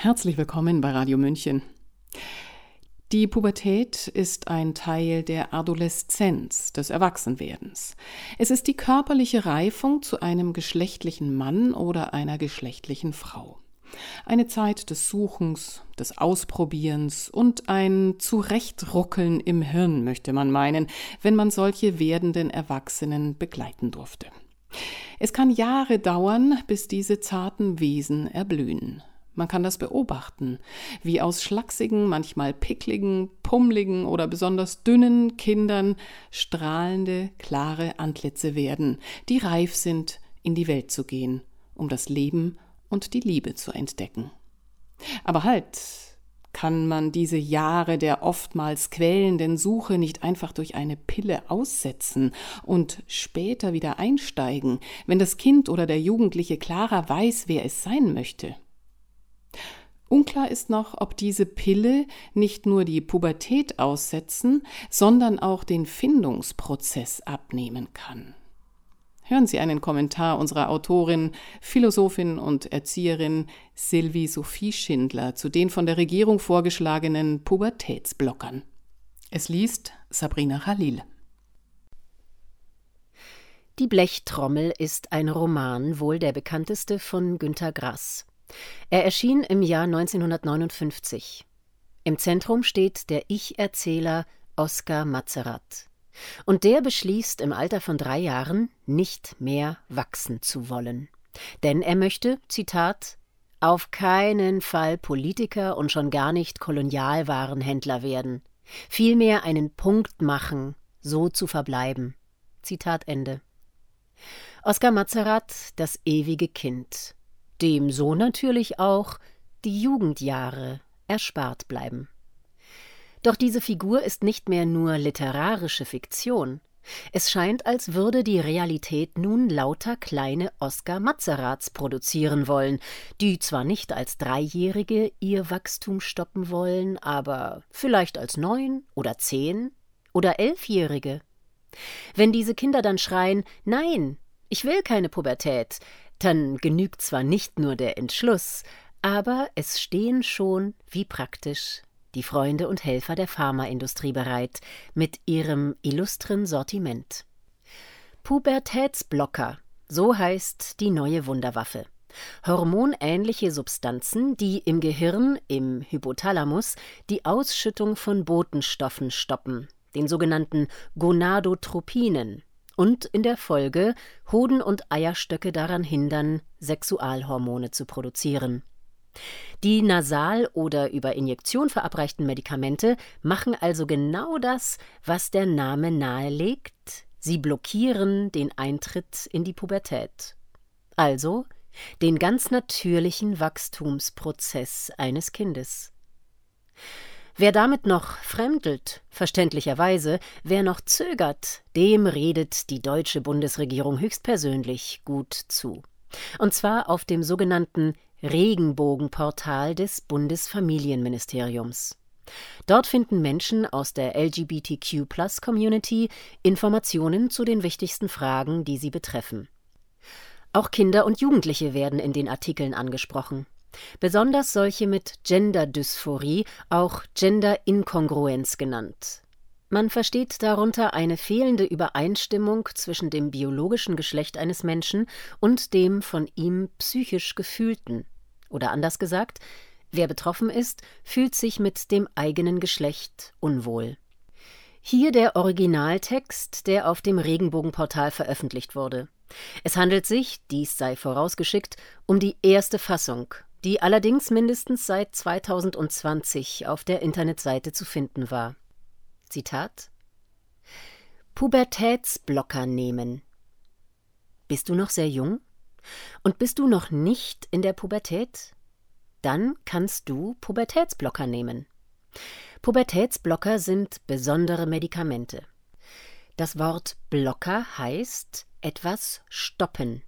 Herzlich willkommen bei Radio München. Die Pubertät ist ein Teil der Adoleszenz, des Erwachsenwerdens. Es ist die körperliche Reifung zu einem geschlechtlichen Mann oder einer geschlechtlichen Frau. Eine Zeit des Suchens, des Ausprobierens und ein Zurechtruckeln im Hirn, möchte man meinen, wenn man solche werdenden Erwachsenen begleiten durfte. Es kann Jahre dauern, bis diese zarten Wesen erblühen. Man kann das beobachten, wie aus schlachsigen, manchmal pickligen, pummligen oder besonders dünnen Kindern strahlende, klare Antlitze werden, die reif sind, in die Welt zu gehen, um das Leben und die Liebe zu entdecken. Aber halt, kann man diese Jahre der oftmals quälenden Suche nicht einfach durch eine Pille aussetzen und später wieder einsteigen, wenn das Kind oder der Jugendliche klarer weiß, wer es sein möchte? Unklar ist noch, ob diese Pille nicht nur die Pubertät aussetzen, sondern auch den Findungsprozess abnehmen kann. Hören Sie einen Kommentar unserer Autorin, Philosophin und Erzieherin Sylvie Sophie Schindler zu den von der Regierung vorgeschlagenen Pubertätsblockern. Es liest Sabrina Khalil. Die Blechtrommel ist ein Roman, wohl der bekannteste von Günter Grass. Er erschien im Jahr 1959. Im Zentrum steht der Ich-Erzähler Oskar Mazerat. Und der beschließt im Alter von drei Jahren, nicht mehr wachsen zu wollen. Denn er möchte, Zitat, auf keinen Fall Politiker und schon gar nicht Kolonialwarenhändler werden, vielmehr einen Punkt machen, so zu verbleiben. Zitat Ende. Oskar Mazerat, das ewige Kind dem so natürlich auch die Jugendjahre erspart bleiben. Doch diese Figur ist nicht mehr nur literarische Fiktion. Es scheint, als würde die Realität nun lauter kleine Oskar Mazerats produzieren wollen, die zwar nicht als Dreijährige ihr Wachstum stoppen wollen, aber vielleicht als Neun oder Zehn oder Elfjährige. Wenn diese Kinder dann schreien Nein, ich will keine Pubertät, dann genügt zwar nicht nur der Entschluss, aber es stehen schon, wie praktisch, die Freunde und Helfer der Pharmaindustrie bereit mit ihrem illustren Sortiment. Pubertätsblocker, so heißt die neue Wunderwaffe. Hormonähnliche Substanzen, die im Gehirn, im Hypothalamus, die Ausschüttung von Botenstoffen stoppen, den sogenannten Gonadotropinen, und in der Folge Hoden und Eierstöcke daran hindern, Sexualhormone zu produzieren. Die nasal oder über Injektion verabreichten Medikamente machen also genau das, was der Name nahelegt, sie blockieren den Eintritt in die Pubertät. Also den ganz natürlichen Wachstumsprozess eines Kindes. Wer damit noch fremdelt, verständlicherweise, wer noch zögert, dem redet die deutsche Bundesregierung höchstpersönlich gut zu. Und zwar auf dem sogenannten Regenbogenportal des Bundesfamilienministeriums. Dort finden Menschen aus der LGBTQ-Plus-Community Informationen zu den wichtigsten Fragen, die sie betreffen. Auch Kinder und Jugendliche werden in den Artikeln angesprochen. Besonders solche mit Genderdysphorie, auch Genderinkongruenz genannt. Man versteht darunter eine fehlende Übereinstimmung zwischen dem biologischen Geschlecht eines Menschen und dem von ihm psychisch gefühlten. Oder anders gesagt, wer betroffen ist, fühlt sich mit dem eigenen Geschlecht unwohl. Hier der Originaltext, der auf dem Regenbogenportal veröffentlicht wurde. Es handelt sich, dies sei vorausgeschickt, um die erste Fassung die allerdings mindestens seit 2020 auf der Internetseite zu finden war. Zitat Pubertätsblocker nehmen. Bist du noch sehr jung? Und bist du noch nicht in der Pubertät? Dann kannst du Pubertätsblocker nehmen. Pubertätsblocker sind besondere Medikamente. Das Wort Blocker heißt etwas stoppen,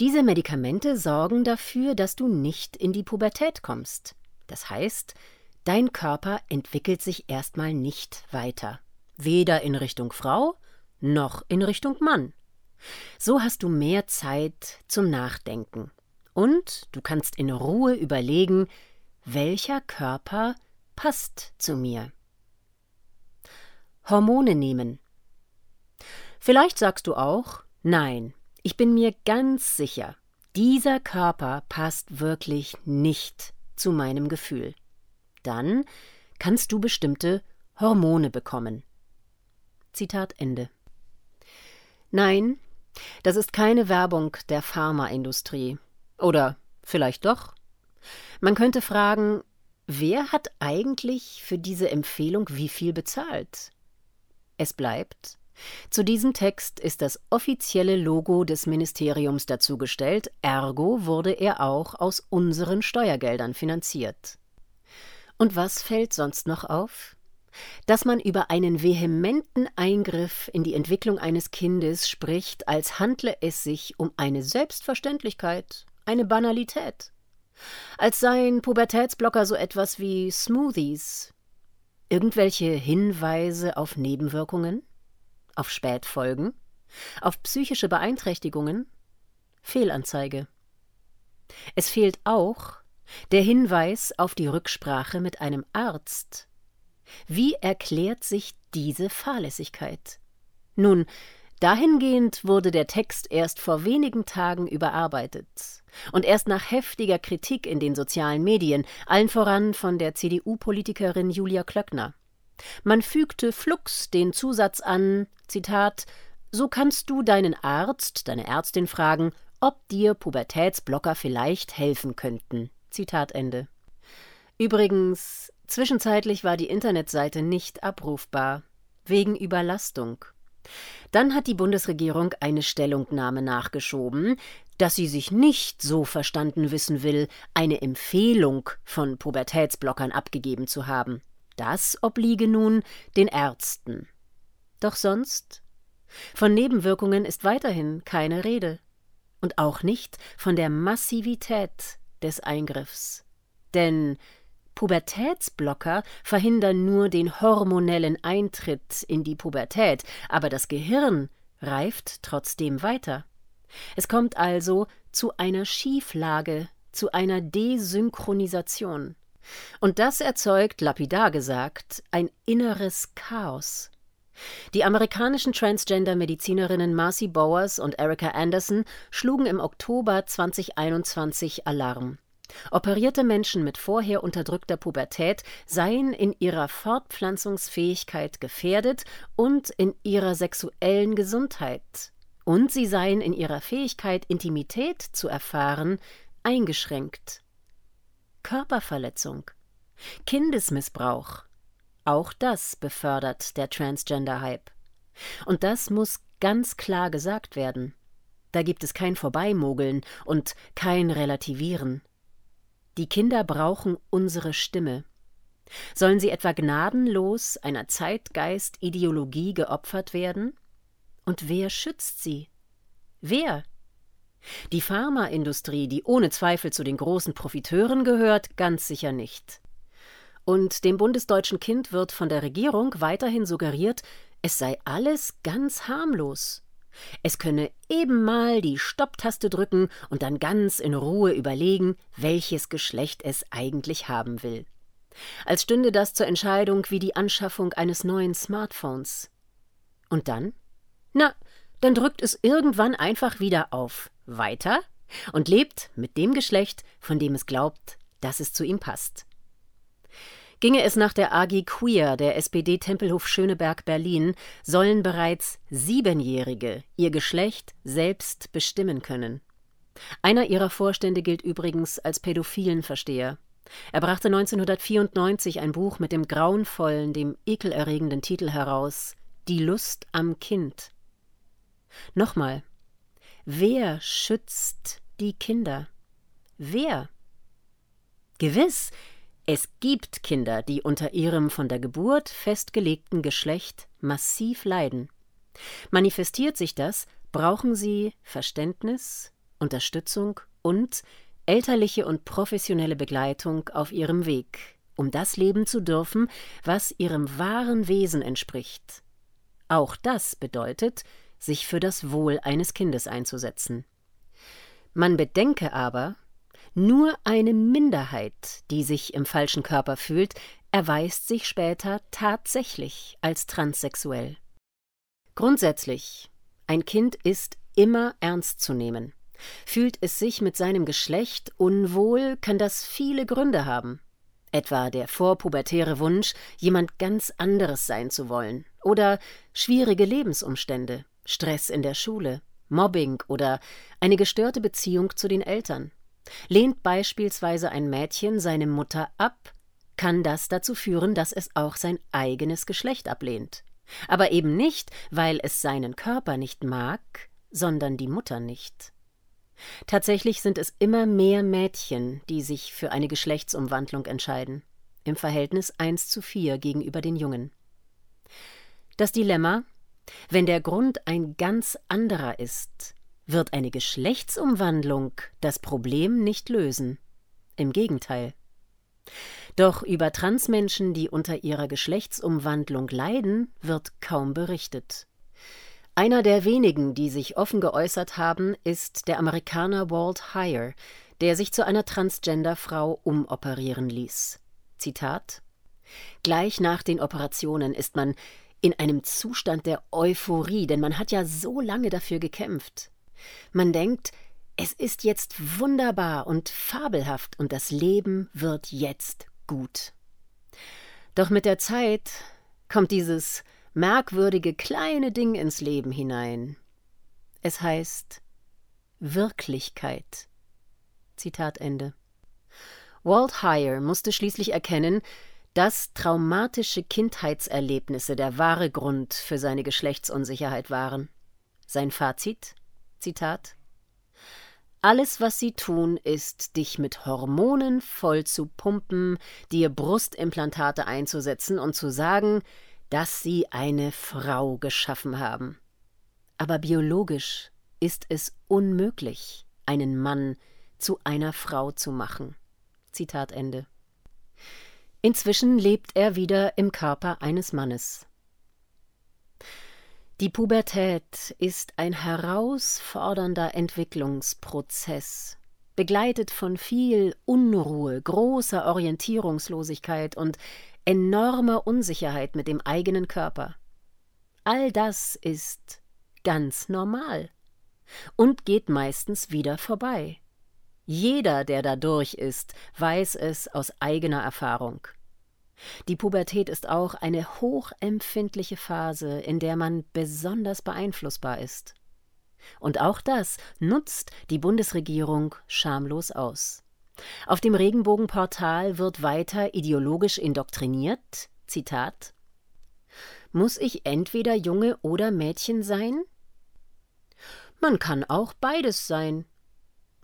diese Medikamente sorgen dafür, dass du nicht in die Pubertät kommst. Das heißt, dein Körper entwickelt sich erstmal nicht weiter. Weder in Richtung Frau noch in Richtung Mann. So hast du mehr Zeit zum Nachdenken. Und du kannst in Ruhe überlegen, welcher Körper passt zu mir. Hormone nehmen. Vielleicht sagst du auch, nein, ich bin mir ganz sicher, dieser Körper passt wirklich nicht zu meinem Gefühl. Dann kannst du bestimmte Hormone bekommen. Zitat Ende. Nein, das ist keine Werbung der Pharmaindustrie. Oder vielleicht doch? Man könnte fragen, wer hat eigentlich für diese Empfehlung wie viel bezahlt? Es bleibt, zu diesem Text ist das offizielle Logo des Ministeriums dazugestellt, ergo wurde er auch aus unseren Steuergeldern finanziert. Und was fällt sonst noch auf? Dass man über einen vehementen Eingriff in die Entwicklung eines Kindes spricht, als handle es sich um eine Selbstverständlichkeit, eine Banalität. Als seien Pubertätsblocker so etwas wie Smoothies. Irgendwelche Hinweise auf Nebenwirkungen? Auf Spätfolgen, auf psychische Beeinträchtigungen, Fehlanzeige. Es fehlt auch der Hinweis auf die Rücksprache mit einem Arzt. Wie erklärt sich diese Fahrlässigkeit? Nun, dahingehend wurde der Text erst vor wenigen Tagen überarbeitet und erst nach heftiger Kritik in den sozialen Medien, allen voran von der CDU-Politikerin Julia Klöckner. Man fügte flugs den Zusatz an, Zitat, so kannst du deinen Arzt, deine Ärztin fragen, ob dir Pubertätsblocker vielleicht helfen könnten. Zitat Ende. Übrigens, zwischenzeitlich war die Internetseite nicht abrufbar, wegen Überlastung. Dann hat die Bundesregierung eine Stellungnahme nachgeschoben, dass sie sich nicht so verstanden wissen will, eine Empfehlung von Pubertätsblockern abgegeben zu haben. Das obliege nun den Ärzten. Doch sonst? Von Nebenwirkungen ist weiterhin keine Rede. Und auch nicht von der Massivität des Eingriffs. Denn Pubertätsblocker verhindern nur den hormonellen Eintritt in die Pubertät, aber das Gehirn reift trotzdem weiter. Es kommt also zu einer Schieflage, zu einer Desynchronisation. Und das erzeugt, lapidar gesagt, ein inneres Chaos. Die amerikanischen Transgender-Medizinerinnen Marcy Bowers und Erica Anderson schlugen im Oktober 2021 Alarm. Operierte Menschen mit vorher unterdrückter Pubertät seien in ihrer Fortpflanzungsfähigkeit gefährdet und in ihrer sexuellen Gesundheit. Und sie seien in ihrer Fähigkeit, Intimität zu erfahren, eingeschränkt. Körperverletzung, Kindesmissbrauch. Auch das befördert der Transgender-Hype. Und das muss ganz klar gesagt werden. Da gibt es kein Vorbeimogeln und kein Relativieren. Die Kinder brauchen unsere Stimme. Sollen sie etwa gnadenlos einer Zeitgeist-Ideologie geopfert werden? Und wer schützt sie? Wer? Die Pharmaindustrie, die ohne Zweifel zu den großen Profiteuren gehört, ganz sicher nicht. Und dem bundesdeutschen Kind wird von der Regierung weiterhin suggeriert, es sei alles ganz harmlos. Es könne eben mal die Stopptaste drücken und dann ganz in Ruhe überlegen, welches Geschlecht es eigentlich haben will. Als stünde das zur Entscheidung wie die Anschaffung eines neuen Smartphones. Und dann? Na, dann drückt es irgendwann einfach wieder auf weiter und lebt mit dem Geschlecht, von dem es glaubt, dass es zu ihm passt. Ginge es nach der AG Queer der SPD Tempelhof Schöneberg Berlin, sollen bereits Siebenjährige ihr Geschlecht selbst bestimmen können. Einer ihrer Vorstände gilt übrigens als pädophilen Versteher. Er brachte 1994 ein Buch mit dem grauenvollen, dem ekelerregenden Titel heraus Die Lust am Kind. Nochmal, wer schützt die Kinder? Wer? Gewiss, es gibt Kinder, die unter ihrem von der Geburt festgelegten Geschlecht massiv leiden. Manifestiert sich das, brauchen sie Verständnis, Unterstützung und elterliche und professionelle Begleitung auf ihrem Weg, um das leben zu dürfen, was ihrem wahren Wesen entspricht. Auch das bedeutet, sich für das Wohl eines Kindes einzusetzen. Man bedenke aber, Nur eine Minderheit, die sich im falschen Körper fühlt, erweist sich später tatsächlich als transsexuell. Grundsätzlich, ein Kind ist immer ernst zu nehmen. Fühlt es sich mit seinem Geschlecht unwohl, kann das viele Gründe haben. Etwa der vorpubertäre Wunsch, jemand ganz anderes sein zu wollen, oder schwierige Lebensumstände, Stress in der Schule, Mobbing oder eine gestörte Beziehung zu den Eltern. Lehnt beispielsweise ein Mädchen seine Mutter ab, kann das dazu führen, dass es auch sein eigenes Geschlecht ablehnt. Aber eben nicht, weil es seinen Körper nicht mag, sondern die Mutter nicht. Tatsächlich sind es immer mehr Mädchen, die sich für eine Geschlechtsumwandlung entscheiden, im Verhältnis 1 zu 4 gegenüber den Jungen. Das Dilemma wenn der Grund ein ganz anderer ist, wird eine Geschlechtsumwandlung das Problem nicht lösen. Im Gegenteil. Doch über Transmenschen, die unter ihrer Geschlechtsumwandlung leiden, wird kaum berichtet. Einer der wenigen, die sich offen geäußert haben, ist der Amerikaner Walt Heyer, der sich zu einer Transgender-Frau umoperieren ließ. Zitat Gleich nach den Operationen ist man in einem Zustand der Euphorie, denn man hat ja so lange dafür gekämpft. Man denkt, es ist jetzt wunderbar und fabelhaft und das Leben wird jetzt gut. Doch mit der Zeit kommt dieses merkwürdige kleine Ding ins Leben hinein. Es heißt Wirklichkeit. Zitat Ende. Walt Heyer musste schließlich erkennen, dass traumatische Kindheitserlebnisse der wahre Grund für seine Geschlechtsunsicherheit waren. Sein Fazit? Zitat alles, was sie tun, ist, dich mit Hormonen voll zu pumpen, dir Brustimplantate einzusetzen und zu sagen, dass sie eine Frau geschaffen haben. Aber biologisch ist es unmöglich, einen Mann zu einer Frau zu machen. Zitat Ende. Inzwischen lebt er wieder im Körper eines Mannes. Die Pubertät ist ein herausfordernder Entwicklungsprozess, begleitet von viel Unruhe, großer Orientierungslosigkeit und enormer Unsicherheit mit dem eigenen Körper. All das ist ganz normal und geht meistens wieder vorbei. Jeder, der da durch ist, weiß es aus eigener Erfahrung. Die Pubertät ist auch eine hochempfindliche Phase, in der man besonders beeinflussbar ist. Und auch das nutzt die Bundesregierung schamlos aus. Auf dem Regenbogenportal wird weiter ideologisch indoktriniert, Zitat Muss ich entweder Junge oder Mädchen sein? Man kann auch beides sein,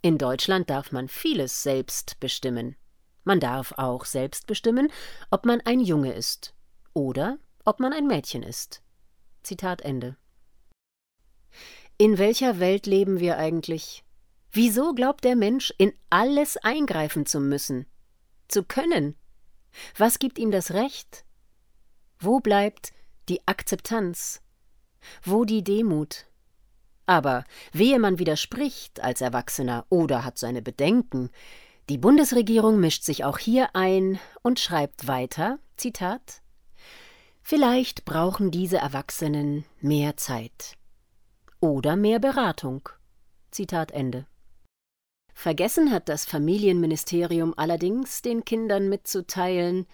in Deutschland darf man vieles selbst bestimmen. Man darf auch selbst bestimmen, ob man ein Junge ist oder ob man ein Mädchen ist. Zitat Ende. In welcher Welt leben wir eigentlich? Wieso glaubt der Mensch, in alles eingreifen zu müssen, zu können? Was gibt ihm das Recht? Wo bleibt die Akzeptanz? Wo die Demut? Aber wehe man widerspricht als Erwachsener oder hat seine Bedenken, die Bundesregierung mischt sich auch hier ein und schreibt weiter, Zitat Vielleicht brauchen diese Erwachsenen mehr Zeit oder mehr Beratung. Zitat Ende. Vergessen hat das Familienministerium allerdings, den Kindern mitzuteilen,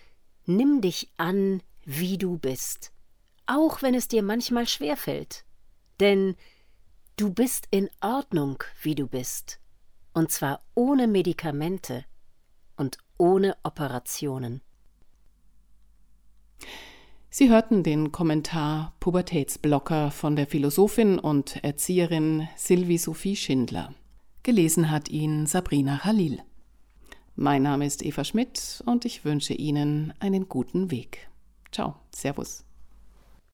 nimm dich an, wie du bist, auch wenn es dir manchmal schwerfällt. Denn Du bist in Ordnung, wie du bist. Und zwar ohne Medikamente und ohne Operationen. Sie hörten den Kommentar Pubertätsblocker von der Philosophin und Erzieherin Sylvie Sophie Schindler. Gelesen hat ihn Sabrina Khalil. Mein Name ist Eva Schmidt und ich wünsche Ihnen einen guten Weg. Ciao, Servus.